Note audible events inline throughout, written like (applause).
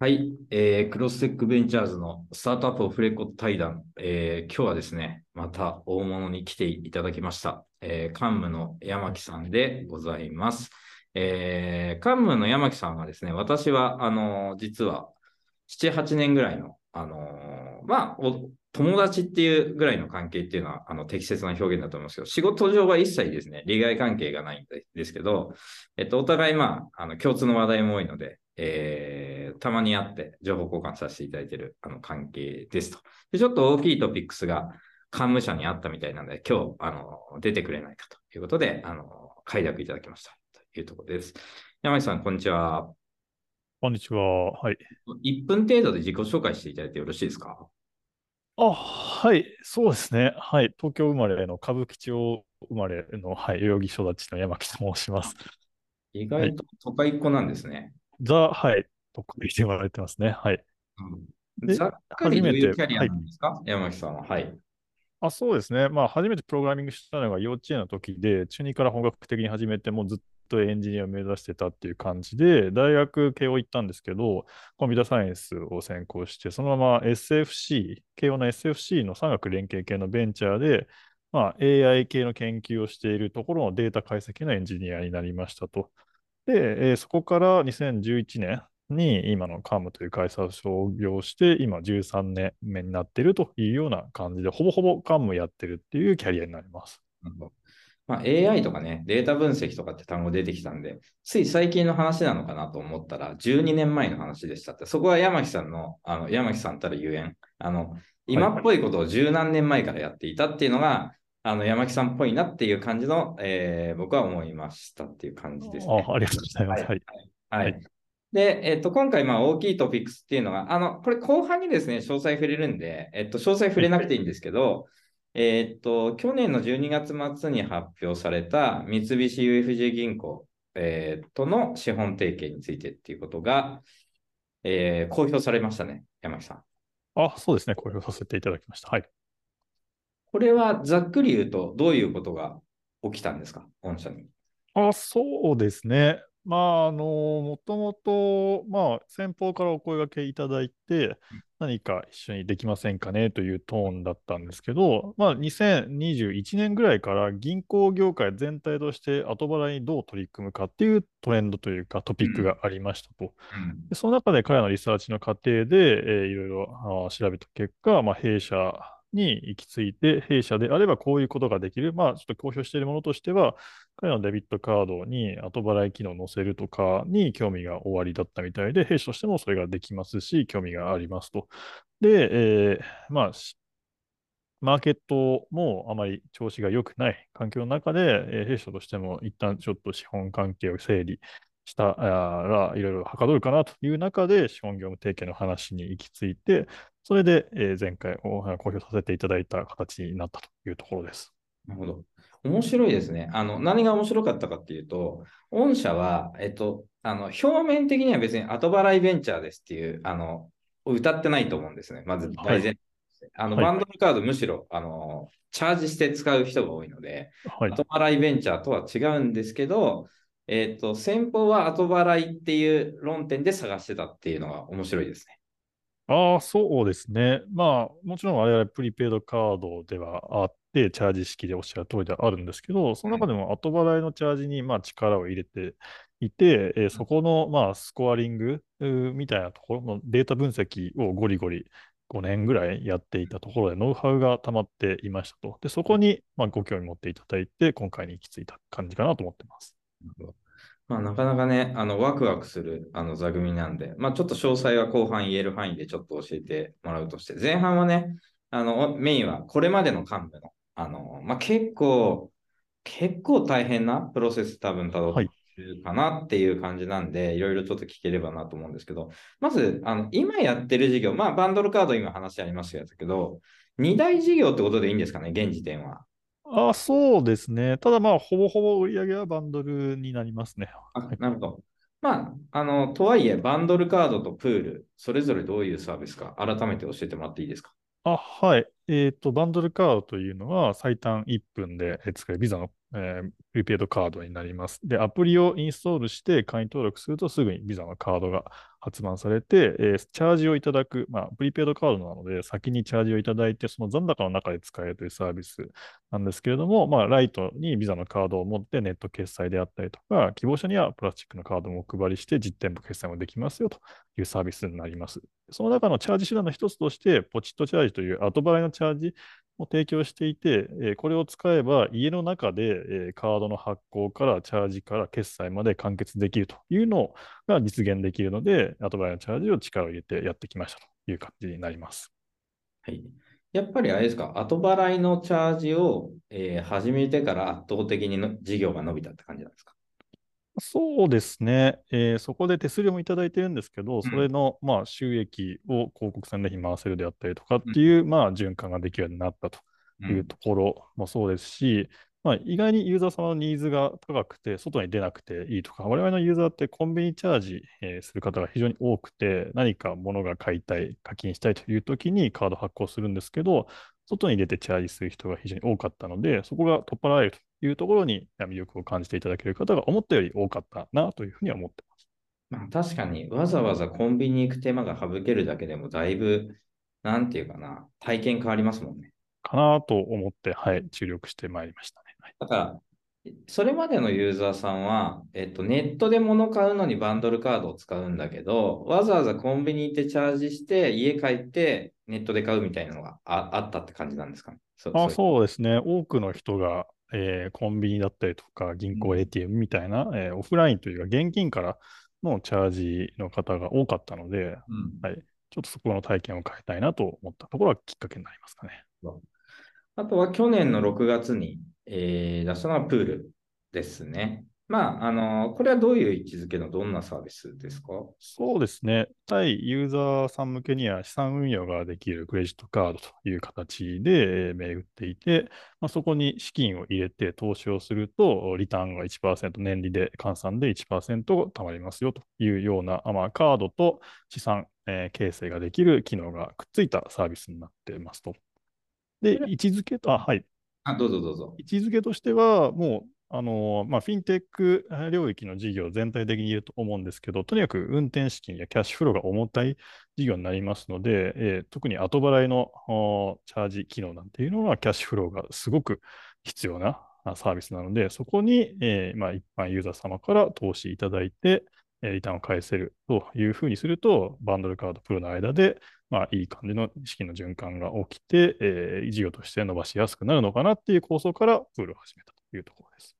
はい、えー、クロステックベンチャーズのスタートアップオフレコ対談、えー、今日はですね、また大物に来ていただきました、えー、カンムの山木さんでございます。えー、カンムの山木さんはですね、私は、あのー、実は7、8年ぐらいの、あのー、まあ、友達っていうぐらいの関係っていうのはあの適切な表現だと思うんですけど、仕事上は一切ですね、利害関係がないんですけど、えっと、お互い、まあ、あの共通の話題も多いので、えー、たまに会って情報交換させていただいているあの関係ですと。で、ちょっと大きいトピックスが幹務者にあったみたいなので、今日、あの、出てくれないかということで、あの、快諾いただきましたというところです。山井さん、こんにちは。こんにちは。はい。1分程度で自己紹介していただいてよろしいですか？あ、はい、そうですね。はい。東京生まれの歌舞伎町生まれの、はい、代々木育ちの山木と申します。意外と都会っ子なんですね。ザ、はい、と言ってわれてますね。はい。うん、ざっくりどういうキャリアなんですか、はい、山木さんは。はい。あそうですね。まあ、初めてプログラミングしたのが幼稚園の時で、中2から本格的に始めて、もうずっとエンジニアを目指してたっていう感じで、大学慶応行ったんですけど、コンピュータサイエンスを専攻して、そのまま SFC、慶応の SFC の産学連携系のベンチャーで、まあ、AI 系の研究をしているところのデータ解析のエンジニアになりましたと。で、えー、そこから2011年に今のカムという会社を創業して、今13年目になっているというような感じで、ほぼほぼカムやってるっていうキャリアになります。まあ、AI とかね、データ分析とかって単語出てきたんで、つい最近の話なのかなと思ったら、12年前の話でしたって、そこは山木さんの、あの山木さんたるゆえん、あの、今っぽいことを十何年前からやっていたっていうのが、あの山木さんっぽいなっていう感じの、えー、僕は思いましたっていう感じですね。あありがとうございます。はい。はい、はい、で、えっと、今回、まあ、大きいトピックスっていうのが、あの、これ後半にですね、詳細触れるんで、えっと、詳細触れなくていいんですけど、(laughs) えっと、去年の12月末に発表された三菱 UFJ 銀行、えー、との資本提携についてっていうことが、えー、公表されましたね、山木さん。あ、そうですね、公表させていただきました。はい。これはざっくり言うと、どういうことが起きたんですか、御社に。あそうですね。まあ、あの、もともと、まあ、先方からお声がけいただいて、何か一緒にできませんかねというトーンだったんですけど、まあ、2021年ぐらいから銀行業界全体として後払いにどう取り組むかっていうトレンドというかトピックがありましたと。でその中で彼らのリサーチの過程で、えー、いろいろ調べた結果、まあ、弊社に行き着いて、弊社であればこういうことができる。まあ、ちょっと公表しているものとしては、彼のデビットカードに後払い機能を載せるとかに興味が終わりだったみたいで、弊社としてもそれができますし、興味がありますと。で、えー、まあ、マーケットもあまり調子が良くない環境の中で、えー、弊社としても一旦ちょっと資本関係を整理したら、いろいろはかどるかなという中で、資本業務提携の話に行き着いて、それで、えー、前回公表させていただいた形になったというところです。なるほど。面白いですね。あの、何が面白かったかっていうと、御社は、えっと、あの、表面的には別に後払いベンチャーですっていう、あの、歌ってないと思うんですね。まず大前、はい、あの、バンドルカード、むしろ、あの、チャージして使う人が多いので、はい、後払いベンチャーとは違うんですけど、えっ、ー、と、先方は後払いっていう論点で探してたっていうのが面白いですね。ああ、そうですね。まあ、もちろん我々プリペイドカードではあって、チャージ式でおっしゃる通りではあるんですけど、その中でも後払いのチャージにまあ力を入れていて、えー、そこのまあスコアリングみたいなところのデータ分析をゴリゴリ5年ぐらいやっていたところでノウハウが溜まっていましたと。で、そこにまあご興味持っていただいて、今回に行き着いた感じかなと思ってます。まあ、なかなかね、あの、ワクワクする、あの、座組なんで、まあ、ちょっと詳細は後半言える範囲でちょっと教えてもらうとして、前半はね、あの、メインはこれまでの幹部の、あの、まあ、結構、結構大変なプロセス多分たどってるかなっていう感じなんで、はい、いろいろちょっと聞ければなと思うんですけど、まず、あの、今やってる事業、まあ、バンドルカード今話ありましたけど、2大事業ってことでいいんですかね、現時点は。あ、そうですね。ただまあ、ほぼほぼ売り上げはバンドルになりますね。あ、なるほど。まあ、あの、とはいえ、バンドルカードとプール、それぞれどういうサービスか、改めて教えてもらっていいですか？あ、はい。えっ、ー、と、バンドルカードというのは最短1分で使えるビザのえープリペイドカードになります。で、アプリをインストールして会員登録するとすぐにビザのカードが発売されて、えーチャージをいただく、まあ、プリペイドカードなので、先にチャージをいただいて、その残高の中で使えるというサービスなんですけれども、まあ、ライトにビザのカードを持ってネット決済であったりとか、希望者にはプラスチックのカードもお配りして実店舗決済もできますよというサービスになります。その中のチャージ手段の一つとして、ポチットチャージという後払いのチャージを提供していて、えこれを使えば家の中で、えカードの発行からチャージから決済まで完結できるというのが実現できるので、後払いのチャージを力を入れてやってきましたという感じになります。はい。やっぱりあれですか、後払いのチャージを、えー始めてから圧倒的にの事業が伸びたって感じなんですか？そうですね、えーそこで手数料もいただいてるんですけど、それの、まあ、収益を広告宣伝費に回せるであったりとかっていう、まあ、循環ができるようになったというところもそうですし、まあ、意外にユーザー様のニーズが高くて、外に出なくていいとか、我々のユーザーってコンビニチャージ、えーする方が非常に多くて、何か物が買いたい、課金したいという時にカード発行するんですけど、外に出てチャージする人が非常に多かったので、そこが取っ払えるというところに魅力を感じていただける方が思ったより多かったなというふうには思ってます。まあ、確かにわざわざコンビニ行く手間が省けるだけでもだいぶ、なんていうかな、体験変わりますもんね。かなと思って、はい、注力してまいりましたね。はいだから、それまでのユーザーさんは、えっと、ネットで物買うのにバンドルカードを使うんだけど、わざわざコンビニ行ってチャージして、家帰ってネットで買うみたいなのがああったって感じなんですかね？そあうそうですね。多くの人が、えーコンビニだったりとか、銀行うん ATM みたいな、えーオフラインというか、現金からのチャージの方が多かったので、うんはい、ちょっとそこの体験を変えたいなと思ったところがきっかけになりますかね。あとは去年の6月に、えー出したのはプールですね。まあ、あの、これはどういう位置づけのどんなサービスですか？そうですね。対ユーザーさん向けには資産運用ができるクレジットカードという形でえー巡っていて、まあ、そこに資金を入れて投資をすると、リターンが1%、年利で換算で1%貯まりますよというような、あまあ、カードと資産、えー形成ができる機能がくっついたサービスになっていますと。で、位置づけと、あ、はい。あ、どうぞどうぞ。位置づけとしては、もう、あのまあ、フィンテック領域の事業全体的に言うと思うんですけど、とにかく運転資金やキャッシュフローが重たい事業になりますので、えー特に後払いのチャージ機能なんていうのは、キャッシュフローがすごく必要なサービスなので、そこに、えーまあ、一般ユーザー様から投資いただいて、えーリターンを返せるというふうにすると、バンドルカード、プロの間で、まあ、いい感じの資金の循環が起きて、えー事業として伸ばしやすくなるのかなっていう構想からプールを始めたというところです。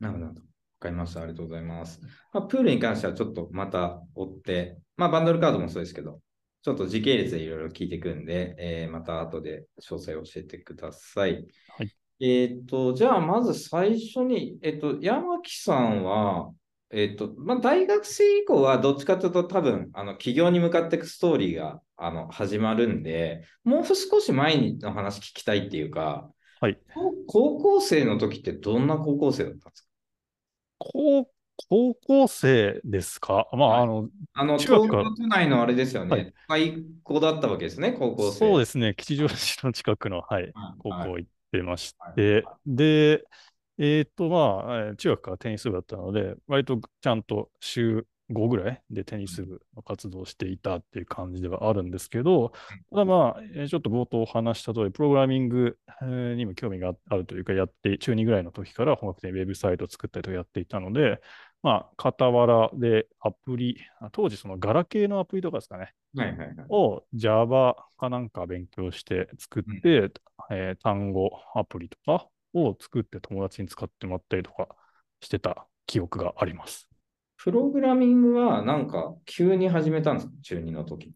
なるほど。わかりました。ありがとうございます。まあ、プールに関してはちょっとまた追って、まあ、バンドルカードもそうですけど、ちょっと時系列でいろいろ聞いていくんで、えーまた後で詳細を教えてください。はい。えっと、じゃあまず最初に、えっと、山木さんは、えっと、まあ、大学生以降はどっちかというと多分、あの、起業に向かっていくストーリーが、あの、始まるんで、もう少し前の話聞きたいっていうか、はい。高高校生の時ってどんな高校生だったんですか？高高校生ですか？まあ、はい。あの、あの、東京都内のあれですよはね。最高だったわけですね、高校生。。そうですすね、吉祥寺の近くの、はい、高はい。校行ってましはいて、で、えっと、まあ、えー中学からテニス部だったので、割とちゃんと週5ぐらいでテニス部の活動をしていたっていう感じではあるんですけど、ただまあ、えーちょっと冒頭お話した通り、プログラミングえーにも興味があるというか、やって、中2ぐらいの時から本格的にウェブサイトを作ったりとかやっていたので、まあ、傍らでアプリ、あ当時そのガラケーのアプリとかですかね、はいはいはい。を Java かなんか勉強して作って、えー単語アプリとかを作って友達に使ってもらったりとかしてた記憶があります。プログラミングはなんか急に始めたんですか？中2の時。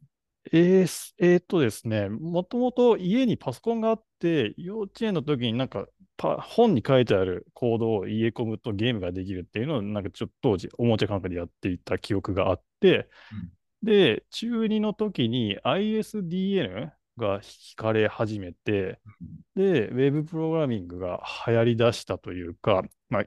えーすえーっとですね、もともと家にパソコンがあって、幼稚園の時になんかパ本に書いてあるコードを入れ込むとゲームができるっていうのをなんかちょっと当時おもちゃ感覚でやっていた記憶があって、で、中2の時に ISDN が惹かれ始めて、で、ウェブプログラミングが流行り出したというか、まあ、え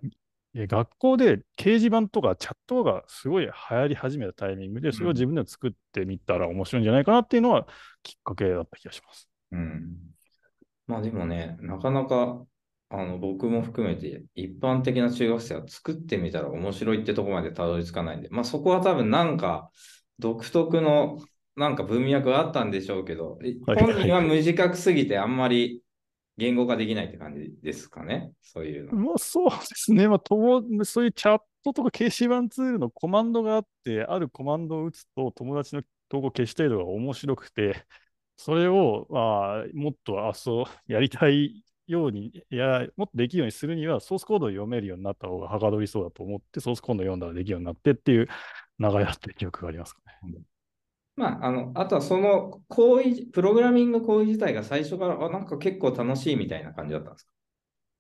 学校で掲示板とかチャットがすごい流行り始めたタイミングで、それを自分で作ってみたら面白いんじゃないかなっていうのはきっかけだった気がします。うん。まあでもね、なかなか、あの僕も含めて一般的な中学生は作ってみたら面白いってとこまでたどり着かないんで、まあそこは多分なんか独特のなんか文脈があったんでしょうけど、はい本人は無自覚すぎてあんまり言語化できないって感じですかね？そういうの。まあそうですね。まあ、ともそういうチャットとか掲示板ツールのコマンドがあって、あるコマンドを打つと友達の投稿消したいのが面白くて、それを、まあ、もっとあそうやりたいように、いや、もっとできるようにするには、ソースコードを読めるようになった方がはかどりそうだと思って、ソースコードを読んだらできるようになってっていう流れだった記憶がありますかね。まあ、あの、あとはその行為、プログラミング行為自体が最初から、あ、なんか結構楽しいみたいな感じだったんですか？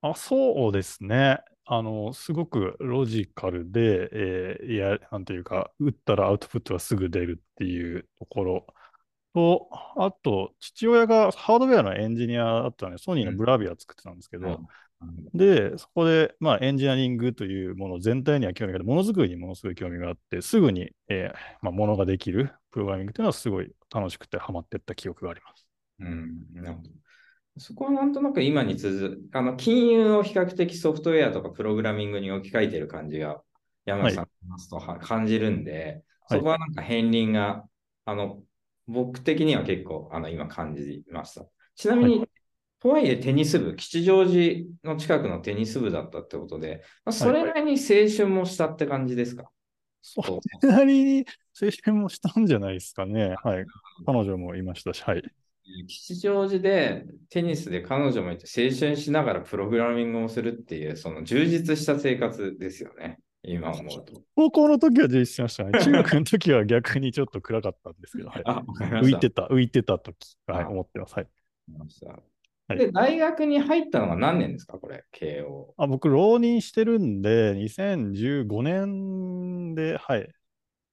あそうですね。あの、すごくロジカルで、えーいや、なんていうか、打ったらアウトプットがすぐ出るっていうところと、あと、父親がハードウェアのエンジニアだったので、ソニーのブラビア作ってたんですけど、で、そこで、まあ、エンジニアリングというもの全体には興味があって、ものづくりにものすごい興味があって、すぐに、えーまあ、ものができるプログラミングというのはすごい楽しくてハマっていった記憶があります。うん、なるほど。そこはなんとなく今に続く、あの、金融を比較的ソフトウェアとかプログラミングに置き換えてる感じが、山口さんと話すとは感じるんで、はいそこはなんか片鱗が、あの、僕的には結構、あの、今感じました。ちなみに、はとはいえテニス部、吉祥寺の近くのテニス部だったってことで、まあ、それなりに青春もしたって感じですか、それなりに青春もしたんじゃないですかね。はい。彼女もいましたし、はい。吉祥寺でテニスで彼女もいて青春しながらプログラミングをするっていう、その充実した生活ですよね。今思うと。高校の時は充実しましたね。(laughs) 中学の時は逆にちょっと暗かったんですけど、はい。浮いてた、浮いてた時、はい、あ思ってます。はい。はいで、大学に入ったのが何年ですか？これ、慶応。あ僕、浪人してるんで、2015年で、はい。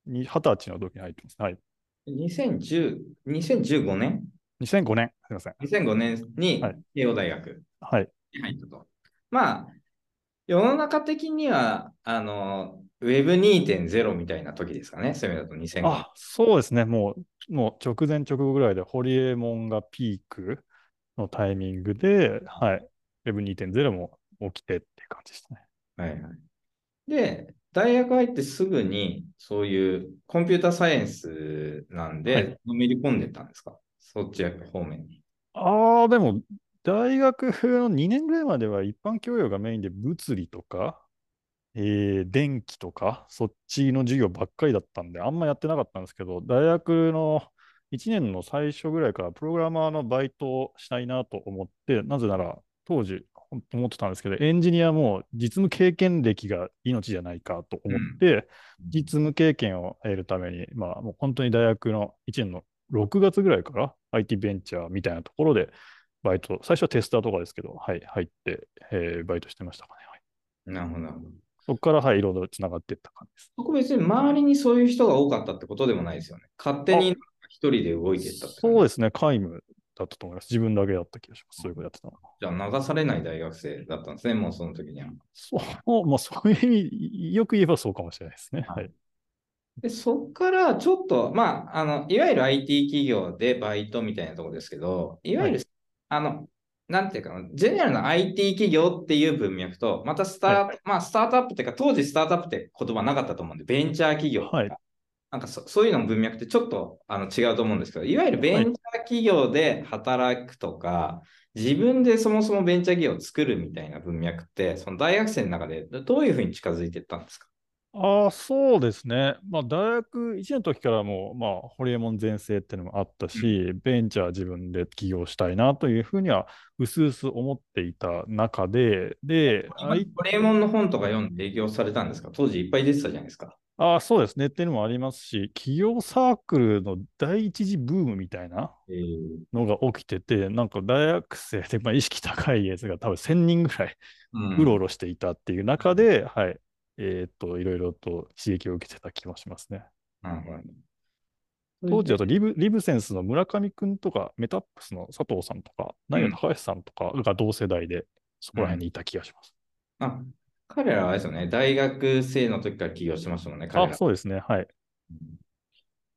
に二十歳の時に入ってます。はい。2010 2015年？2005年、すみません。?2005 年にはい慶応大学はい。に入ったと。まあ、世の中的には、あの、Web2.0 みたいな時ですかね？そういう意味だと2005年。あ、そうですね。もう、もう直前直後ぐらいで、ホリエモンがピークのタイミングで、はい。Web2.0 も起きてっていう感じですね。はいはい。で、大学入ってすぐに、そういうコンピューターサイエンスなんで、はいのめり込んでったんですか？そっち方面に。ああ、でも、大学の2年ぐらいまでは一般教養がメインで物理とか、えー電気とか、そっちの授業ばっかりだったんで、あんまやってなかったんですけど、大学の1年の最初ぐらいからプログラマーのバイトをしたいなと思って、なぜなら当時思ってたんですけど、エンジニアも実務経験歴が命じゃないかと思って、実務経験を得るために、まあもう本当に大学の1年の6月ぐらいから IT ベンチャーみたいなところでバイト、最初はテスターとかですけど、はい、入って、えーバイトしてましたかね。はい、なるほど。そこから、はい、いろいろつながっていった感じです。そこ別に周りにそういう人が多かったってことでもないですよね。勝手に一人で動いていったそうですね、皆無だったと思います。自分だけだった気がします。そういうことやってたのは。じゃあ流されない大学生だったんですね、もうその時には。そう、(laughs) まあそういう意味、よく言えばそうかもしれないですね。はい。で、そっからちょっと、まあ、あの、いわゆる IT 企業でバイトみたいなところですけど、いわゆる、はあの、なんていうかな、ジェネラルな IT 企業っていう文脈と、またスタート、はまあ、スタートアップっていうか、当時スタートアップって言葉なかったと思うんで、ベンチャー企業とか、はいなんかそそういうのの文脈ってちょっとあの違うと思うんですけど、いわゆるベンチャー企業で働くとか、自分でそもそもベンチャー企業を作るみたいな文脈って、その大学生の中でどういうふうに近づいていったんですか？ああ、そうですね。まあ、大学1年の時からもう、まあ、ホリエモン全盛っていうのもあったし、ベンチャー自分で起業したいなというふうには、うすうす思っていた中で、で、今ホリエモンの本とか読んで営業されたんですか？当時いっぱい出てたじゃないですか。ああ、そうですね。っていうのもありますし、企業サークルの第一次ブームみたいなえー。のが起きてて、なんか大学生で、まあ、意識高いやつが多分1000人ぐらいうん。うろうろしていたっていう中で、はい、えーっと、いろいろと刺激を受けてた気もしますね。なるほど当時だとリブリブセンスの村上くんとか、メタップスの佐藤さんとか、ナイ高橋さんとかが同世代で、そこら辺にいた気がします。あ彼らはあれですよね、大学生の時から起業してましたもんね、彼あ、ら。そうですね。はい。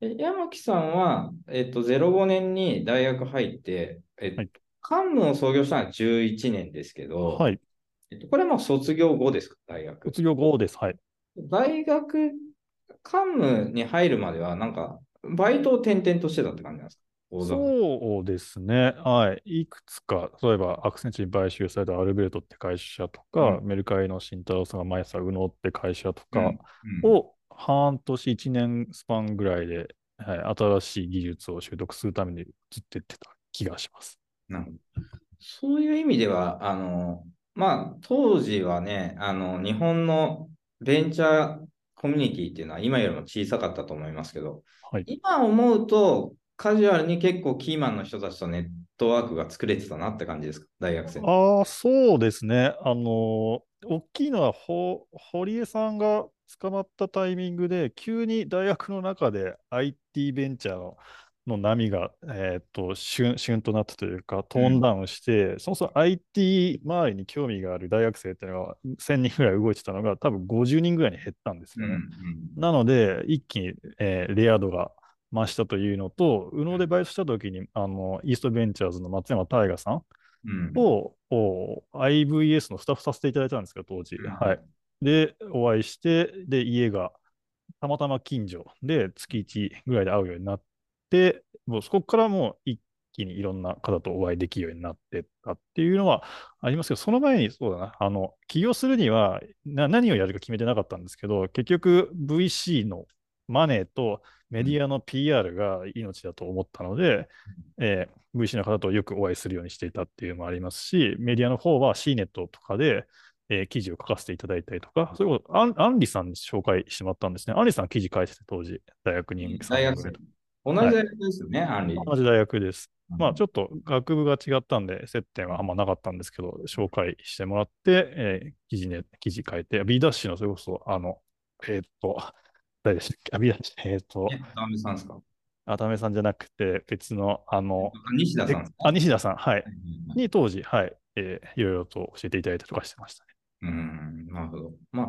え山木さんは、えっと、05年に大学入って、えっとはいカンムを創業したのは11年ですけど、はい。えっと、これも卒業後ですか、大学？卒業後です。はい。大学、カンムに入るまでは、なんか、バイトを転々としてたって感じなんですか？そうですね。はい。いくつか、例えばアクセンチュに買収されたアルベルトって会社とか、メルカリの慎太郎さんが前さ右脳って会社とかうんうんを半年、1年スパンぐらいで、はい、新しい技術を習得するためにずっとってた気がします。なるほどそういう意味では、あの、まあ、当時はね、あの、日本のベンチャーコミュニティっていうのは今よりも小さかったと思いますけど、はい。今思うと、カジュアルに結構キーマンの人たちとネットワークが作れてたなって感じですか、大学生。ああ、そうですね。あの、大きいのは、ほ、堀江さんが捕まったタイミングで、急に大学の中で IT ベンチャーの、の波が、えーっと、旬、旬となったというか、トーンダウンして、そもそも IT 周りに興味がある大学生っていうのが1000人ぐらい動いてたのが、多分50人ぐらいに減ったんですよね。うんうんなので、一気に、えーレア度が増したというのと、右脳でバイトしたときに、あの、イーストベンチャーズの松山大河さんうん IVS のスタッフさせていただいたんですけど、当時。うんはい。で、お会いして、で、家がたまたま近所で月1ぐらいで会うようになって、もうそこからもう一気にいろんな方とお会いできるようになってったっていうのはありますけど、その前にそうだな、あの、起業するにはな何をやるか決めてなかったんですけど、結局 VC のマネーとメディアの PR が命だと思ったので、えー VC の方とよくお会いするようにしていたっていうのもありますし、メディアの方は CNET とかで、えー記事を書かせていただいたりとか、それこそアンアンリさんに紹介してもらったんですね。アンリさん記事書いてて当時、大学に大学生。同じ大学ですよね、アンリ。同じ大学です。うんまあちょっと学部が違ったんで、接点はあんまなかったんですけど、紹介してもらって、えー記事ね、記事書いて、B ダッシュのそれこそ、あの、えーっと、誰でしたっけ？あシュ、えーっと、え、ダメさんですか？あためさんじゃなくて、別の、あの、西田さんあ、西田さん、はい。うんに当時、はい、えーいろいろと教えていただいたりとかしてましたね。うん、なるほど。まあ、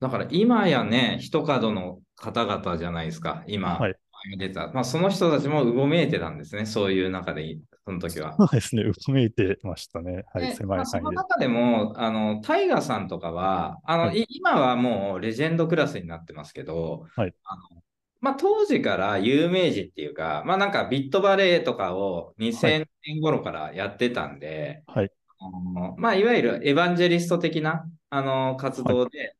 だから今やね、一角の方々じゃないですか、今、はい。出た。まあ、その人たちもうごめいてたんですね、そういう中で、その時は。そうですね、うごめいてましたね。はい、で狭まあ、そい範囲で。の中でも、あの、タイガさんとかは、あの、はい今はもうレジェンドクラスになってますけど、はいあのまあ、当時から有名人っていうか、まあ、なんかビットバレーとかを2000年頃からやってたんで、はい。あのまあ、いわゆるエヴァンジェリスト的なあの活動で、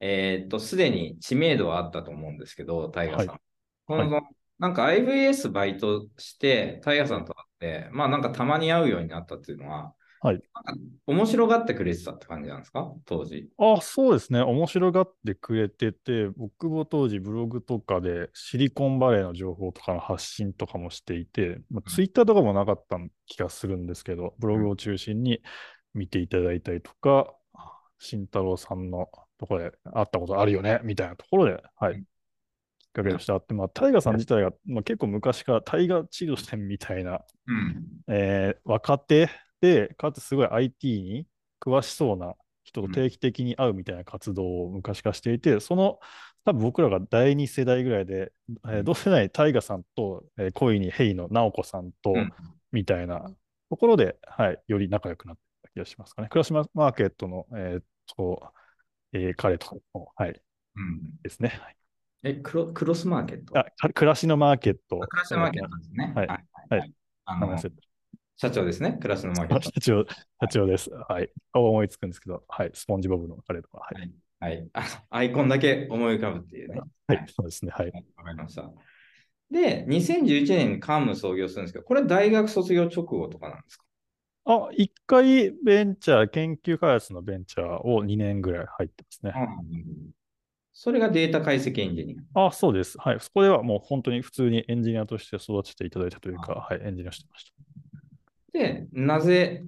えーっと、すでに知名度はあったと思うんですけど、タイガさん。はいこのなんか IVS バイトして、タイガさんと会って、まあなんかたまに会うようになったっていうのは、はい面白がってくれてたって感じなんですか？当時。あ、そうですね。面白がってくれてて、僕も当時ブログとかでシリコンバレーの情報とかの発信とかもしていて、まあ、ツイッターとかもなかった気がするんですけど、ブログを中心に見ていただいたりとか、慎太郎さんのところで会ったことあるよね、みたいなところで、はうんい。かけとしてあって、まあ、タイガさん自体が、まあ、結構昔からタイガ治療線みたいなうん。えー若手で、かつすごい IT に詳しそうな人と定期的に会うみたいな活動を昔からしていて、その多分僕らが第2世代ぐらいで、えー同世代にタイガさんと、えー恋にヘイの直子さんと、うん。みたいなところで、はい、より仲良くなった気がしますかね。クラシママーケットの、えーっと、えー彼とはい、うん、ですね。はいえクロ、クロスマーケット？あ、か暮らしのマーケット。クラスのマーケットですね。はいはい。はいあの社長ですね？クラスのマーケット。社長、社長です。はい。顔思いつくんですけど、はい。スポンジボブの彼とか、はい。はい。あアイコンだけ思い浮かぶっていうね。はい、そうですね。はい。はいわかりました。で、2011年にカンム創業するんですけど、これ大学卒業直後とかなんですか？あ、一回ベンチャー、研究開発のベンチャーを2年ぐらい入ってますね。それがデータ解析エンジニア。あ、そうです。はい。そこではもう本当に普通にエンジニアとして育てていただいたというか、はい、エンジニアしてました。で、なぜ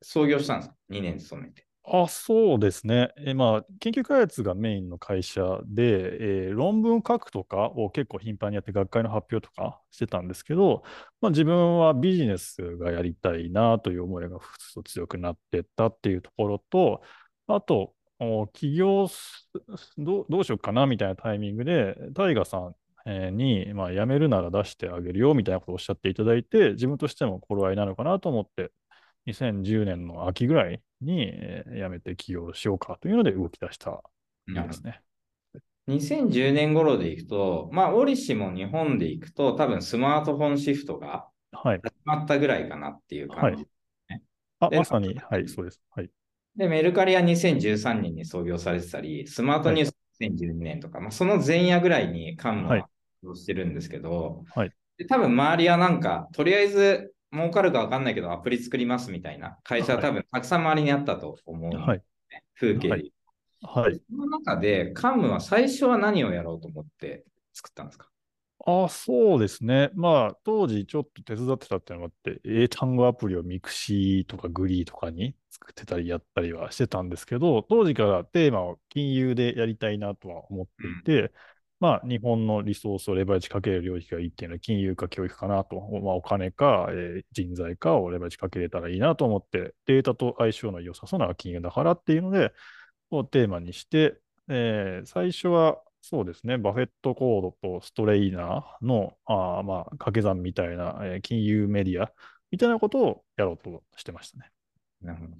創業したんですか ?2 年勤めて。あ、そうですね。えまあ、研究開発がメインの会社で、えー論文書くとかを結構頻繁にやって学会の発表とかしてたんですけど、まあ、自分はビジネスがやりたいなという思いが強くなってったっていうところと、あと、お起業すどうどうしようかなみたいなタイミングで、タイガさんえーに、まあ、辞めるなら出してあげるよみたいなことをおっしゃっていただいて、自分としても頃合いなのかなと思って、2010年の秋ぐらいに、えー辞めて起業しようかというので動き出したんですね。2010年頃でいくと、まあ、折しも日本でいくと、多分スマートフォンシフトがはい。始まったぐらいかなっていう感じ。あ、でまさに、はい、そうです。はい。で、メルカリは2013年に創業されてたり、スマートニュース2012年とか、まあ、その前夜ぐらいにカンムはいは起業してるんですけど、はいで多分周りはなんか、とりあえず儲かるかわかんないけど、アプリ作りますみたいな会社は多分たくさん周りにあったと思うね、はい。風景で。はいはい。その中で、カンムは最初は何をやろうと思って作ったんですか？あ、そうですね。まあ、当時ちょっと手伝ってたっていうのがあって、英単語アプリをミクシーとかグリーとかに作ってたりやったりはしてたんですけど、当時からテーマを金融でやりたいなとは思っていて、まあ、日本のリソースをレバレッジかける領域がいいっていうのは金融か教育かなと、まあ、お金か、えー人材かをレバレッジかけれたらいいなと思って、データと相性の良さそうな金融だからっていうので、をテーマにして、えー最初はそうですね、バフェットコードとストレイナーのあーまあ掛け算みたいな、えー金融メディアみたいなことをやろうとしてましたね。なるほど。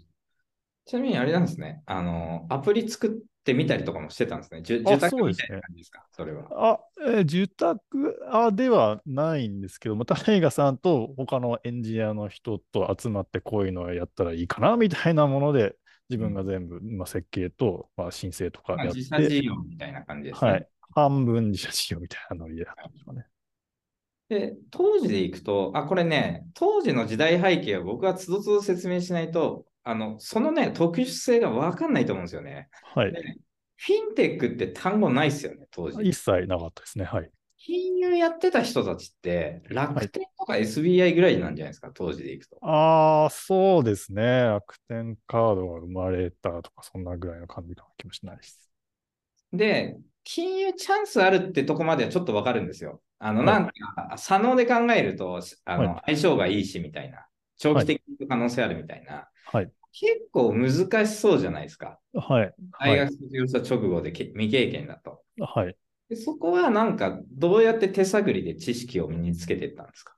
ちなみにあれなんですね。あの、アプリ作ってみたりとかもしてたんですね。じゅあ受託そうですねみたいな感じですか？それは。あ、えー受託あではないんですけど、またレイガさんと他のエンジニアの人と集まってこういうのをやったらいいかなみたいなもので、自分が全部、まあ、設計と、まあ、申請とかまあ、やって、自社事業みたいな感じですね。はい。半分自社事業みたいなノリでやってましたね。で、当時でいくと、あ、これね、当時の時代背景を僕はつどつど説明しないと、あの、そのね、特殊性がわかんないと思うんですよね。はい。でフィンテックって単語ないですよね、当時。一切なかったですね。はい。金融やってた人たちって、楽天とか SBI ぐらいなんじゃないですか、当時でいくと。ああ、そうですね。楽天カードが生まれたとか、そんなぐらいの感じか気もしないです。で、金融チャンスあるってとこまではちょっとわかるんですよ。あの、はいなんか、左脳で考えると、あの、は相性がいいし、みたいな。長期的に可能性あるみたいな。はい。結構難しそうじゃないですか。はい。はい。大学卒業した直後でけ未経験だと。はい。そこはなんか、どうやって手探りで知識を身につけていったんですか？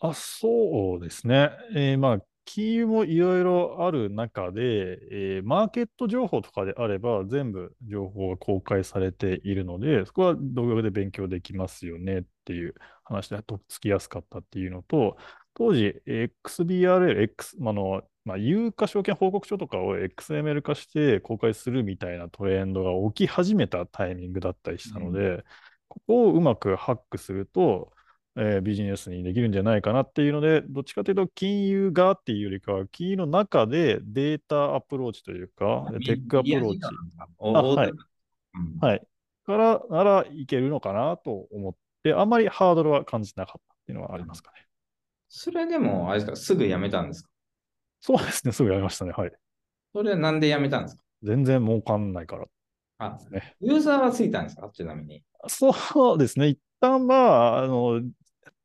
あ、そうですね。えーまあ、金融もいろいろある中で、えーマーケット情報とかであれば、全部情報が公開されているので、そこは動画で勉強できますよねっていう話で、とっつきやすかったっていうのと、当時、XBRL、X、あの、まあ、有価証券報告書とかを XML 化して公開するみたいなトレンドが起き始めたタイミングだったりしたので、ここをうまくハックすると、えービジネスにできるんじゃないかなっていうので、どっちかというと金融がっていうよりかは、金融の中でデータアプローチというか、テックアプローチ、はい。うん。はい、からならいけるのかなと思って、あんまりハードルは感じなかったっていうのはありますかね。それでも、あれですか、すぐ辞めたんですか？そうですね、すぐやりましたね。はい。それはなんで辞めたんですか？全然儲かんないからあですね。ユーザーはついたんですか？ちなみに。そうですね。一旦は、あの、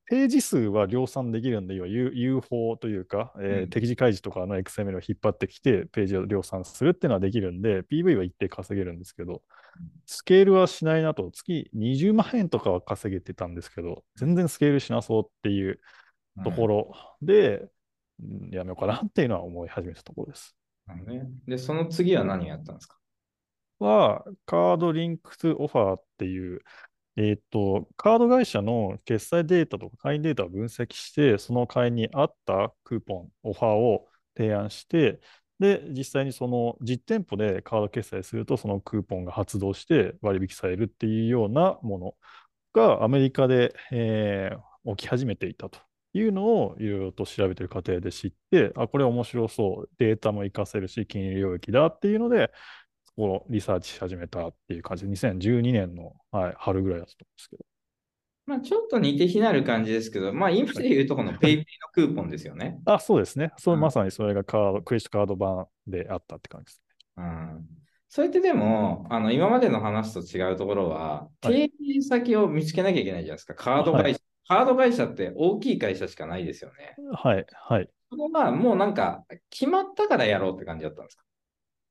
ページ数は量産できるんで、要は UFO というか、えーうん適時開示とかの XML を引っ張ってきて、ページを量産するっていうのはできるんで、PV は一定稼げるんですけど、スケールはしないなと、月20万円とかは稼げてたんですけど、全然スケールしなそうっていうところで、うんやめようかなっていうのは思い始めたところです。ね。で、その次は何をやったんですか？は、カードリンクスオファーっていう、えっと、カード会社の決済データとか会員データを分析して、その会員に合ったクーポン、オファーを提案して、で、実際にその実店舗でカード決済すると、そのクーポンが発動して割引されるっていうようなものがアメリカで、えー起き始めていたというのをいろいろと調べている過程で知って、あ、これ面白そう、データも活かせるし、金融領域だっていうので、そこをリサーチし始めたっていう感じで、2012年の、はい、春ぐらいだったんですけど。まあ、ちょっと似て非なる感じですけど、まあ、今で言うとこの PayPay のクーポンですよね。(laughs) あ、そうですね。そううんまさにそれがカード、クレジットカード版であったって感じです。うん。それってでも、あの、今までの話と違うところは、はい提携先を見つけなきゃいけないじゃないですか。カード会社。カード会社って大きい会社しかないですよね。はい、はい。そこがもうなんか、決まったからやろうって感じだったんですか？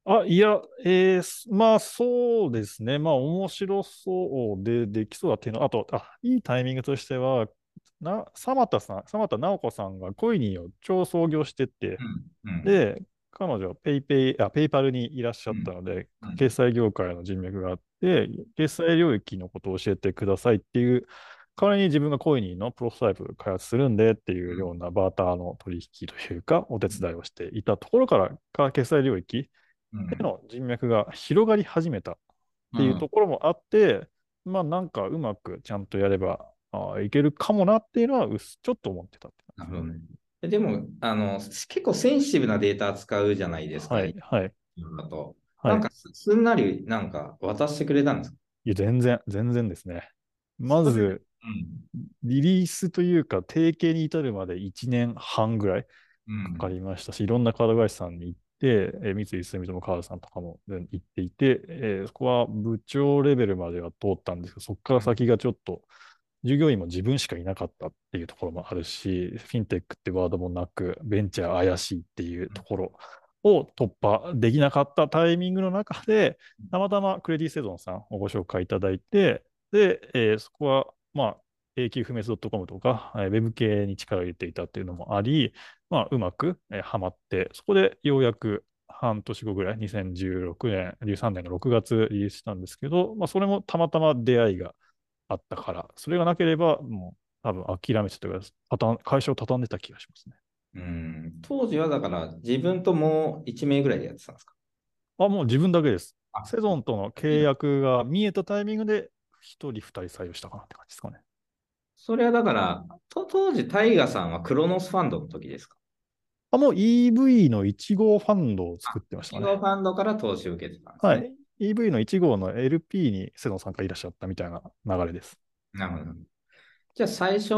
あ、いや、えーすまあそうですね。まあ面白そうでできそうだっていうの。あと、あ、いいタイミングとしては、な、佐俣さん、佐俣奈緒子さんがコイニーを超創業してて、うんうん、で、彼女はペイペイ、あ、ペイパルにいらっしゃったので、うん決済業界の人脈があって、決済領域のことを教えてくださいっていう、代わりに自分がコイニーのプロトタイプ開発するんでっていうようなバーターの取引というか、お手伝いをしていたところから、か決済領域うんでの人脈が広がり始めたっていうところもあって、まあなんかうまくちゃんとやればあいけるかもなっていうのはちょっと思ってたってなるほどね。でも、あの、結構センシティブなデータ扱うじゃないですか。はい、はい、今だと。はい。なんかすすんなりなんか渡してくれたんですか？いや、全然、全然ですね。まず、うん。リリースというか、提携に至るまで1年半ぐらいうん。かかりましたし、いろんなカード会社さんに行って、えー三井住友カードさんとかも全行っていて、えーそこは部長レベルまでは通ったんですけど、そこから先がちょっと、従業員も自分しかいなかったっていうところもあるし、フィンテックってワードもなく、ベンチャー怪しいっていうところを突破できなかったタイミングの中で、たまたまクレディセゾンさんをご紹介いただいて、で、えーそこは、まあ、永久不滅 .com とか、えーウェブ系に力を入れていたっていうのもあり、まあ、うまく、えーはまって、そこでようやく半年後ぐらい、2016年、13年の6月リリースしたんですけど、まあ、それもたまたま出会いがあったから、それがなければ、もう多分諦めてたから、会社を畳んでた気がしますね。うん当時はだから自分ともう1名ぐらいでやってたんですか？あ、もう自分だけですあ。セゾンとの契約が見えたタイミングで、1人、2人採用したかなって感じですかね。それはだから、と当時、タイガさんはクロノスファンドの時ですか？あ、もう EV の1号ファンドを作ってましたね。企業ファンドから投資を受けてたんですね。はい。EV の1号の LP にセゾンさんがいらっしゃったみたいな流れです。なるほど。じゃあ最初、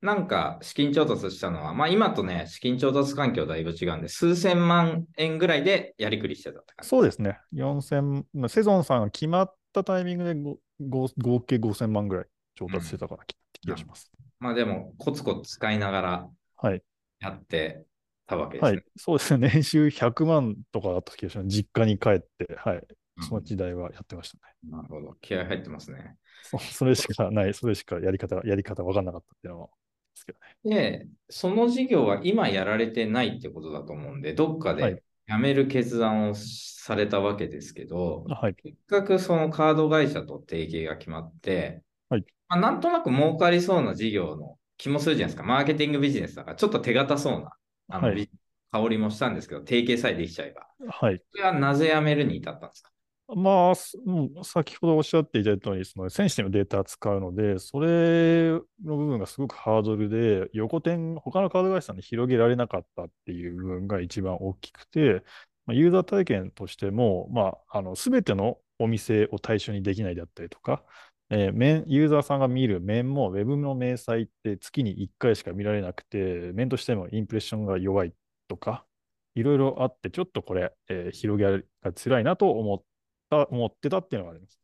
なんか資金調達したのは、まあ今とね、資金調達環境だいぶ違うんで、数千万円ぐらいでやりくりしてたって感じ。そうですね。4000、まあセゾンさんが決まったタイミングで合計5000万ぐらい調達してたから気がします。まあでも、コツコツ使いながらはい。やってたわけですね。はい。そうですね。年収100万とかだった気がします。実家に帰って、はい。うんその時代はやってましたね。なるほど。気合入ってますね。そそれしかない、それしかやり方、やり方分かんなかったっていうのはですけどね。で、その事業は今やられてないってことだと思うんで、どっかはいで辞める決断をされたわけですけど、あはい。せっかくそのカード会社と提携が決まって、はいまあ、なんとなく儲かりそうな事業の気もするじゃないですか。マーケティングビジネスだから、ちょっと手堅そうなあの、はいビ香りもしたんですけど、提携さえできちゃえば。はい。それはなぜ辞めるに至ったんですか？まあ、うん先ほどおっしゃっていただいたように、そのセンシティブデータを使うので、それの部分がすごくハードルで、横転、他のカード会社さんに広げられなかったっていう部分が一番大きくて、まあ、ユーザー体験としても、まあ、あの、すべてのお店を対象にできないであったりとか、えー面ユーザーさんが見る面も、ウェブの明細って月に1回しか見られなくて、面としてもインプレッションが弱いとか、いろいろあって、ちょっとこれ、えー広げられが辛いなと思ってた、思ってたっていうのがあります。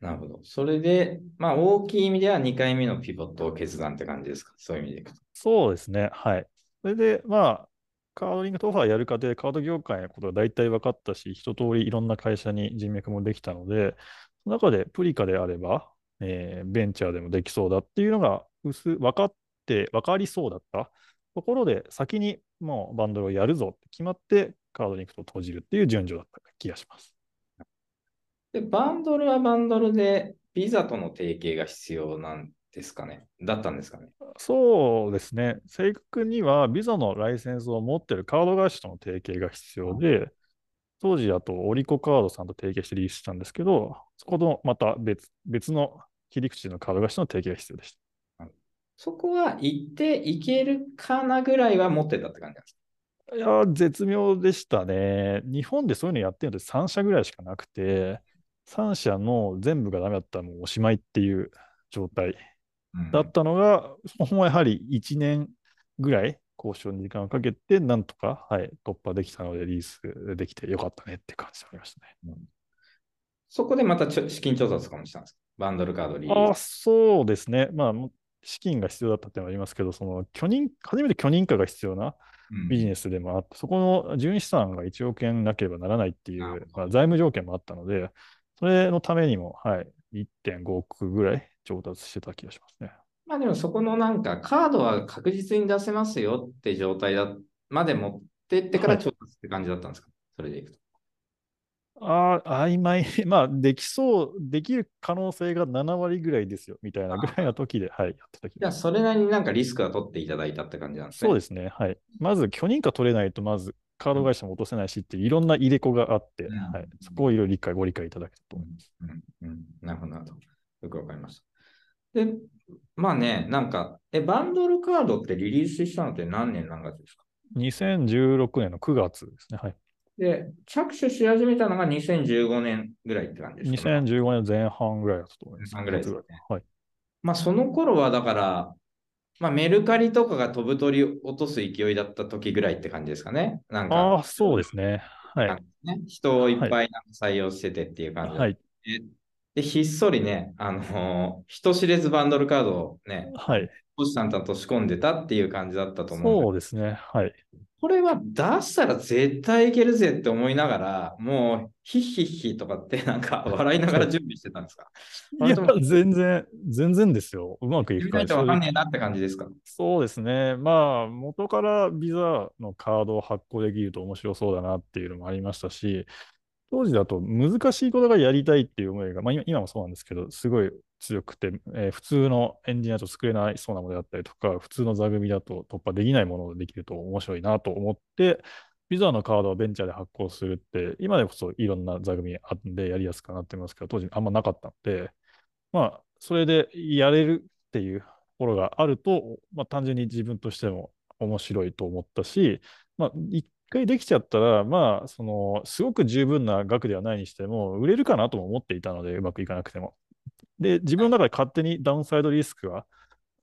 なるほど。それで、まあ大きい意味では2回目のピボットを決断って感じですか？そういう意味でいくと。そうですね。はい。それで、まあ、カードリングとオファーやる過程でカード業界のことが大体分かったし、一通りいろんな会社に人脈もできたので、その中でプリカであれば、えーベンチャーでもできそうだっていうのが薄分かって、分かりそうだったところで、先にもうバンドルをやるぞって決まって、カードリンクと閉じるっていう順序だった気がします。で、バンドルはバンドルで、ビザとの提携が必要なんですかね？だったんですかね？そうですね。正確には、ビザのライセンスを持っているカード会社との提携が必要で、当時だとオリコカードさんと提携してリリースしたんですけど、そことまた別別の切り口のカード会社の提携が必要でした。そこは行っていけるかなぐらいは持ってたって感じなんですか？いやー、絶妙でしたね。日本でそういうのやってるのって3社ぐらいしかなくて、3社の全部がダメだったらもうおしまいっていう状態うんだったのが、そこもやはり1年ぐらい交渉に時間をかけて、なんとか、はい、突破できたので、リリースできてよかったねって感じでありましたね。そこでまた資金調達とかもしたんですか？バンドルカードリース。そうですね。まあ、資金が必要だったっていうのはありますけど、その許認、初めて許認可が必要なうんビジネスでもあって、そこの純資産が1億円なければならないっていうまあ、財務条件もあったので、それのためにも、はい、1.5億ぐらい調達してた気がしますね。まあでもそこのなんかカードは確実に出せますよって状態だまで持ってってから調達って感じだったんですか、それでいくと。ああ、曖昧。まあ、できそう、できる可能性が7割ぐらいですよ、みたいなぐらいの時で、はい、やってた気じゃあ。それなりになんかリスクは取っていただいたって感じなんですね。そうですね。はい。まず、許認可取れないと、まず、カード会社も落とせないしっていろんな入れ子があって、うんはい。そこをいろいろ理解、ご理解いただけたと思います。うんうん、なるほど、なるほど。よくわかりました。で、まあね、なんか、え、バンドルカードってリリースしたのって何年何月ですか？2016年の9月ですね。はい。で、着手し始めたのが2015年ぐらいって感じですか、ね、2015年前半ぐらいだったと思います。前半ぐらいですねはい。まあ、その頃はだから、まあ、メルカリとかが飛ぶ鳥を落とす勢いだった時ぐらいって感じですかね。なんか、ああ、そうですね。はい。ね、人をいっぱい採用しててっていう感じだったはい。でで、ひっそりね、あのー人知れずバンドルカードをね、はい。星さんと仕込んでたっていう感じだったと思うそうですね。はい。これは出したら絶対いけるぜって思いながら、もう、ヒッヒッヒとかってなんか (laughs) 笑いながら準備してたんですか？いや全然、全然ですよ。うまくいくかやりないとわかんねえなって感じですか？そうですね。まあ、元からビザのカードを発行できると面白そうだなっていうのもありましたし、当時だと難しいことがやりたいっていう思いが、まあ今今もそうなんですけど、すごい強くて、えー普通のエンジニアと作れないそうなものだったりとか、普通の座組だと突破できないものができると面白いなと思って、ビザのカードをベンチャーで発行するって、今でこそいろんな座組あんでやりやすくなってますけど、当時あんまなかったので、まあ、それでやれるっていうところがあると、まあ、単純に自分としても面白いと思ったし、まあ、一回できちゃったら、まあ、その、すごく十分な額ではないにしても、売れるかなとも思っていたので、うまくいかなくても。で、自分の中で勝手にダウンサイドリスクは、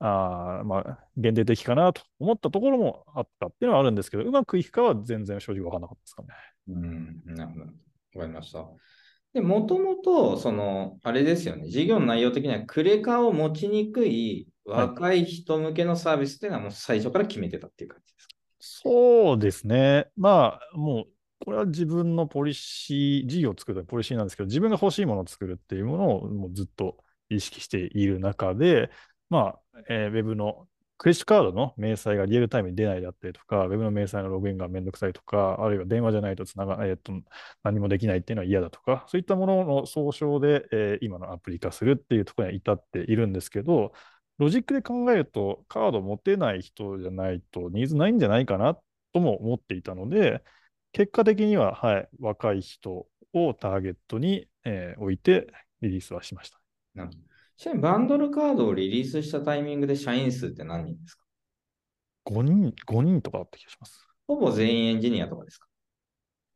あーまあ、限定的かなと思ったところもあったっていうのはあるんですけど、うまくいくかは全然正直分からなかったですかね。うん、なるほど。わかりました。で、もともと、その、あれですよね、事業の内容的には、クレカを持ちにくい若い人向けのサービスっていうのはもう最初から決めてたっていう感じですか？そうですね。まあ、もう、これは自分のポリシー、事業を作るポリシーなんですけど、自分が欲しいものを作るっていうものをもうずっと意識している中で、まあ、えーウェブのクレジットカードの明細がリアルタイムに出ないだったりとか、ウェブの明細のログインがめんどくさいとか、あるいは電話じゃないとつなが、えーと何もできないっていうのは嫌だとか、そういったものの総称で、えー今のアプリ化するっていうところに至っているんですけど、ロジックで考えると、カード持てない人じゃないとニーズないんじゃないかなとも思っていたので、結果的には、はい、若い人をターゲットに、えー置いてリリースはしました。なるほどちなみにバンドルカードをリリースしたタイミングで社員数って何人ですか？5人、5人とかだった気がします。ほぼ全員エンジニアとかですか？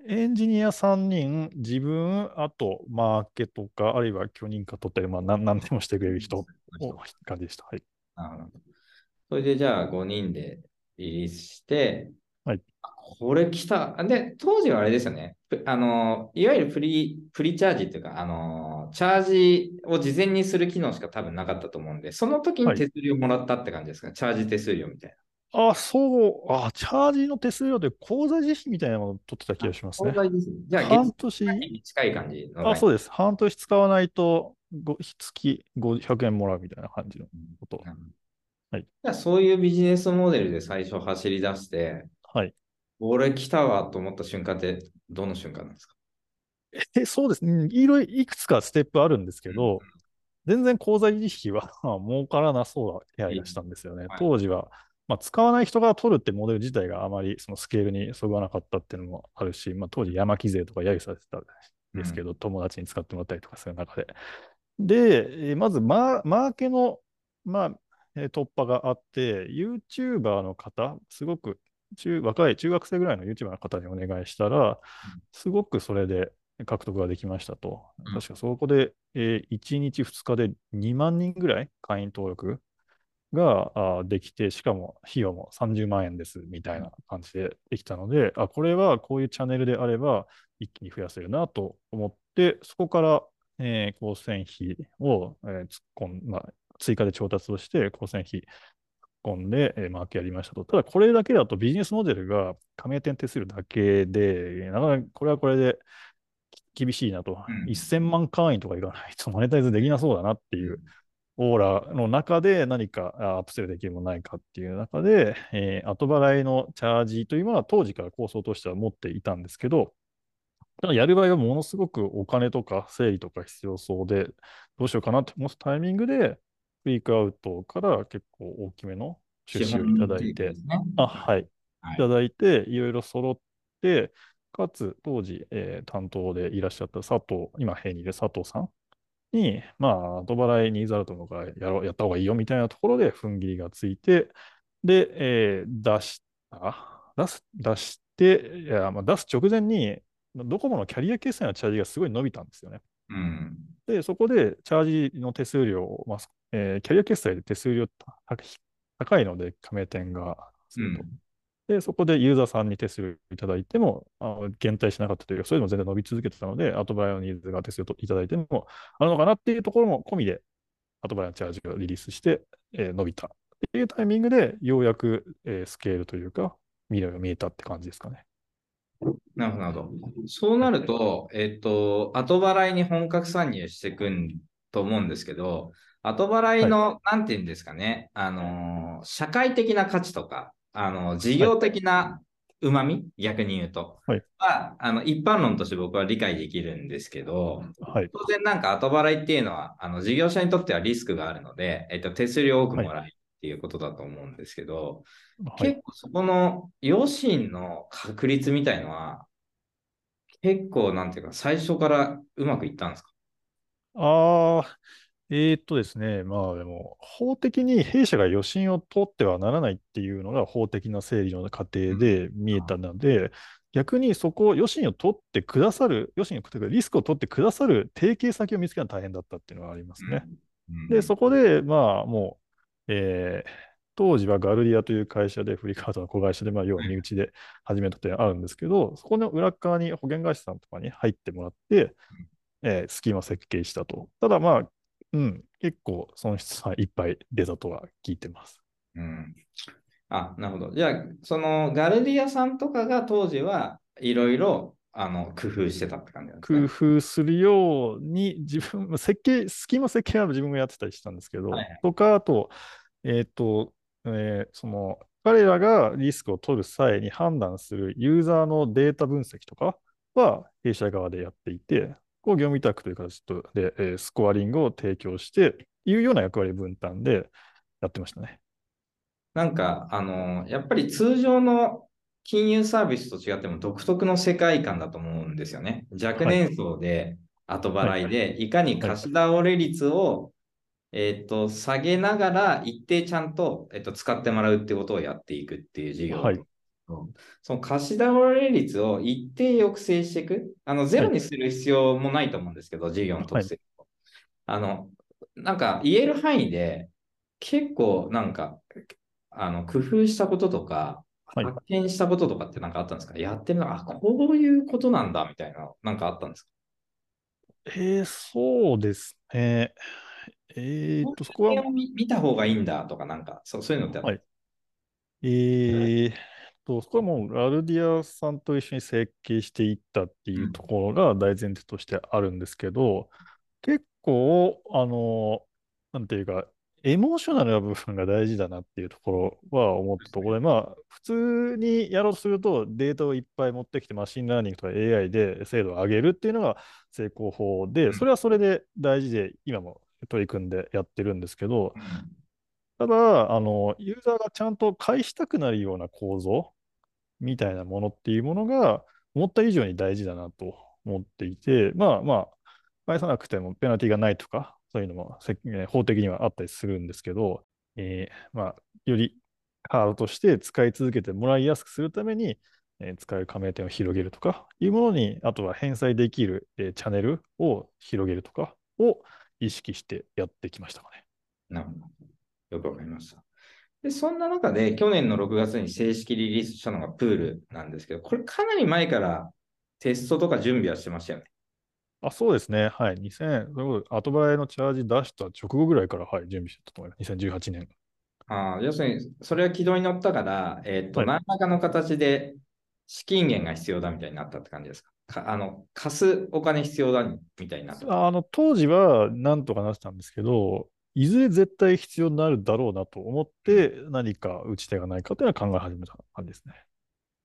エンジニア3人、自分、あとマーケとか、あるいは許認可取ったり、まあ、何でもしてくれる人を感じでした。はい。なるほど。それでじゃあ5人でリリースして、これ来た。で、当時はあれですよね。プあの、いわゆるプリ、プリチャージっていうか、あの、チャージを事前にする機能しか多分なかったと思うんで、その時にはい手数料もらったって感じですか、チャージ手数料みたいあ、そう、あ、チャージの手数料で口座実費みたいなものを取ってた気な。がしますね。あ東大ですねじゃあ、半月年、に近い感じの。あ、そうです。半年使わないと、ご月500円もらうみたいな感じのこと。うんはいじゃあそういうビジネスモデルで最初走り出して、はい。俺来たわと思った瞬間ってどの瞬間なんですか？え、そうですね。いろいろいくつかステップあるんですけど、全然口座維持費は儲からなそうな気配がしたんですよねはい。当時は、まあ、使わない人が取るってモデル自体があまりそのスケールにそぐわなかったっていうのもあるし、まあ、当時山木税とか揶揄されてたんですけど、友達に使ってもらったりとかする中で。で、えーまずマー、マーケの、まあ、えー突破があって、YouTuber の方、すごく中若い中学生ぐらいの YouTuber の方にお願いしたら、すごくそれで獲得ができましたと。うん。確かそこで、えー1日2日で2万人ぐらい会員登録ができて、しかも費用も30万円ですみたいな感じでできたので、あ、これはこういうチャンネルであれば一気に増やせるなと思って、そこから、えー、光線費を、えー突っ込ん、まあ、追加で調達をして、光線費込んで、えーマーケやりましたと。ただ、これだけだとビジネスモデルが加盟店手数料だけで、なかなかこれはこれで厳しいなと。うん1000万会員とかいかないとマネタイズできなそうだなっていうオーラの中で何かアップセルできるものないかっていう中で、えー、後払いのチャージというものは当時から構想としては持っていたんですけど、ただやる場合はものすごくお金とか整理とか必要そうで、どうしようかなと思ったタイミングで、フリークアウトから結構大きめの出資をいただいて、ね、あ、はい。いただいて、いろいろ揃って、かつ当時、えー、担当でいらっしゃった佐藤、今、平にいる佐藤さんに、まあ、後払いニーズアウトの方がやろうやった方がいいよみたいなところで踏ん切りがついて、で、えー、出した、出す、出して、いやまあ、出す直前に、ドコモのキャリア決済のチャージがすごい伸びたんですよね。うん、で、そこでチャージの手数料を、まあえー、キャリア決済で手数料高いので、加盟店がすると。うんで、そこでユーザーさんに手数料いただいても、あ減退しなかったというか、それでも全然伸び続けてたので、後払いのニーズが手数料いただいてもあるのかなっていうところも込みで、後払いのチャージをリリースして、えー、伸びたっていうタイミングで、ようやく、えー、スケールというか、未来が見えたって感じですかね。なるほど。そうなると、えっ、ー、と、後払いに本格参入していくと思うんですけど、後払いの、はい、なんていうんですかね、あのー、社会的な価値とか、あの、事業的なうまみ、逆に言うと、はい、は、あの、一般論として僕は理解できるんですけど、はい、当然なんか後払いっていうのは、あの、事業者にとってはリスクがあるので、えっと、手数料多くもらえるっていうことだと思うんですけど、はい、結構そこの余震の確率みたいのは、結構なんていうか、最初からうまくいったんですか？ああ、えーっとですね、まあでも、法的に弊社が余震を取ってはならないっていうのが法的な整理の過程で見えたので、逆にそこを余震を取ってくださる、余震をリスクを取ってくださる提携先を見つけるのは大変だったっていうのがありますね。で、そこで、まあもう、えー、当時はガルディアという会社で、フリーカードの子会社で、まあ、要は身内で始めた点あるんですけど、そこの裏側に保険会社さんとかに入ってもらって、えー、スキーマ設計したと。ただまあ、うん、結構損失はいっぱい出たとは聞いてます。うん。あ、なるほど。じゃあ、そのガルディアさんとかが当時はいろいろあの工夫してたって感じなんですか、ね、工夫するように自分、設計、スキーマ設計は自分がやってたりしたんですけど、はいはい、とか、あと、えっ、ー、と、えー、その、彼らがリスクを取る際に判断するユーザーのデータ分析とかは弊社側でやっていて、を業務委託という形で、えー、スコアリングを提供していうような役割分担でやってましたね。なんか、あのやっぱり通常の金融サービスと違っても独特の世界観だと思うんですよね。若年層で後払いで、はい、いかに貸し倒れ率を、えっ、ー、と下げながら一定ちゃんと,、えーと、使ってもらうってことをやっていくっていう事業。はい、その貸し倒れ率を一定抑制していく。あの、ゼロにする必要もないと思うんですけど、はい、事業の特性、はい、あの、なんか言える範囲で、結構なんか、あの、工夫したこととか、発見したこととかって何かあったんですか、はい、やってるのあ、こういうことなんだみたいな、なんかあったんですか？えー、そうですね。えー、っと、そこは。見た方がいいんだとか、なんか、そうそういうのってあった、はい、えー、と、そこはもうラルディアさんと一緒に設計していったっていうところが大前提としてあるんですけど、結構、あの、なんていうか、エモーショナルな部分が大事だなっていうところは思ったところで、まあ、普通にやろうとすると、データをいっぱい持ってきて、 machine learning とか AI で精度を上げるっていうのが正攻法で、それはそれで大事で、今も取り組んでやってるんですけど、ただ、あの、ユーザーがちゃんと返したくなるような構造みたいなものっていうものが、思った以上に大事だなと思っていて、まあまあ、返さなくてもペナルティがないとか、そういうのも法的にはあったりするんですけど、えー、まあ、よりカードとして使い続けてもらいやすくするために、えー、使える加盟店を広げるとかいうものに、あとは返済できる、えー、チャンネルを広げるとかを意識してやってきましたかね。なるほど。よくわかりました。で、そんな中で去年の6月に正式リリースしたのがプールなんですけど、これかなり前からテストとか準備はしてましたよね。あそうですね。はい。2000、後払いのチャージ出した直後ぐらいから、はい、準備してたと思います。2018年。あ要するに、それは軌道に乗ったから、えっ、ー、と、はい、何らかの形で資金源が必要だみたいになったって感じですか？かあの貸すお金必要だみたいになった。あの当時はなんとかなってたんですけど、いずれ絶対必要になるだろうなと思って、何か打ち手がないかというのは考え始めた感じですね。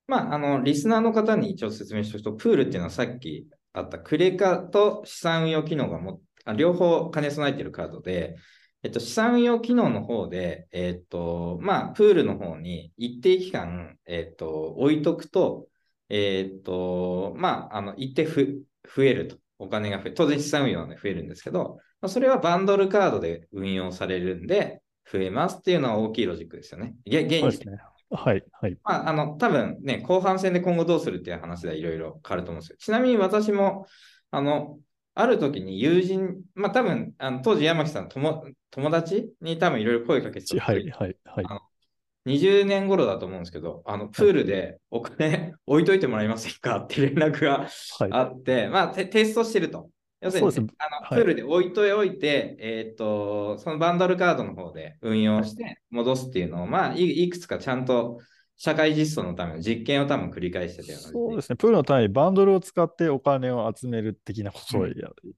まあ、あの、リスナーの方に一応説明しておくと、プールっていうのはさっきあったクレカと資産運用機能がもあ両方兼ね備えているカードで、えっと、資産運用機能の方で、えっと、まあ、プールの方に一定期間、えっと、置いとくと、えっと、まあ、あの、一定ふ増えると。お金が増え当然資産運用は、ね、増えるんですけど、まあ、それはバンドルカードで運用されるんで、増えますっていうのは大きいロジックですよね。げ現時点ね。はい、はい。まあ、あの、多分ね、後半戦で今後どうするっていう話ではいろいろ変わると思うんですよ。ちなみに私も、あの、ある時に友人、まあ多分、あの当時山木さん友、友達に多分いろいろ声かけてた。はい、はい、はい。20年頃だと思うんですけど、あの、プールでお金 (laughs) 置いといてもらえませんかって連絡がはい、あって、まあテ、テストしてると。要するに、そうですあのはいプールで置いといて、えーっと、そのバンドルカードの方で運用して戻すっていうのを、まあい、いくつかちゃんと社会実装のための実験を多分繰り返してたようなそうですね。プールの単位、バンドルを使ってお金を集める的なことをうん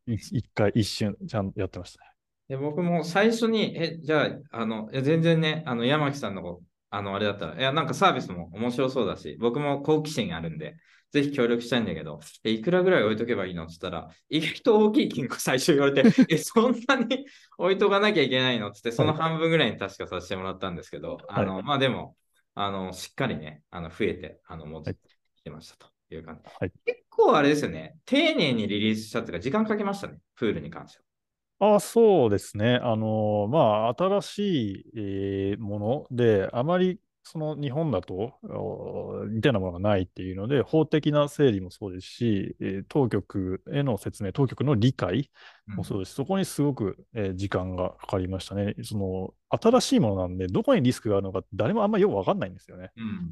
一回、一瞬、ちゃんとやってましたね。で僕も最初に、え、じゃあ、あの、いや全然ね、あの、山木さんのこあの、あれだったら、いや、なんかサービスも面白そうだし、僕も好奇心あるんで、ぜひ協力したいんだけど、え、いくらぐらい置いとけばいいのって言ったら、意外と大きい金庫最初言われて、(laughs) え、そんなに (laughs) 置いとかなきゃいけないのってって、その半分ぐらいに確かさせてもらったんですけど、あの、まあでも、あの、しっかりね、あの、増えて、あの、戻ってきてましたという感じ。はい結構あれですよね、丁寧にリリースしたっていうか、時間かけましたね、プールに関しては。あそうですね。あの、まあ、新しい、えーもので、あまりその日本だとお似たようなものがないっていうので、法的な整理もそうですし、えー当局への説明、当局の理解もそうですし、そこにすごく、えー時間がかかりましたね。その新しいものなんで、どこにリスクがあるのか誰もあんまよくわかんないんですよね。うん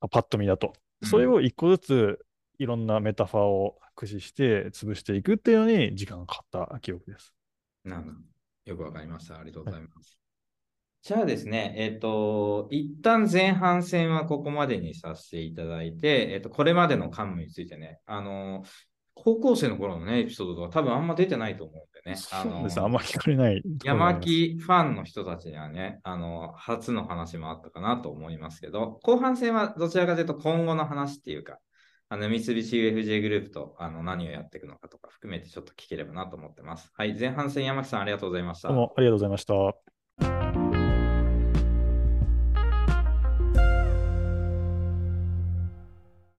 あパッと見だと。うんそれを一個ずついろんなメタファーを駆使して潰していくっていうのに時間がかかった記憶です。なるほど。よくわかりました。ありがとうございます。じゃあですね、えっ、と、一旦前半戦はここまでにさせていただいて、えっ、と、これまでの幹務についてね、あの、高校生の頃のね、エピソードとか多分あんま出てないと思うんでね。あのそうですね。あんまり聞かれない山。木ファンの人たちにはね、あの、初の話もあったかなと思いますけど、後半戦はどちらかというと今後の話っていうか、あの、三菱 UFJ グループとあの何をやっていくのかとか含めてちょっと聞ければなと思ってます。はい、前半戦山木さんありがとうございました。どうもありがとうございました。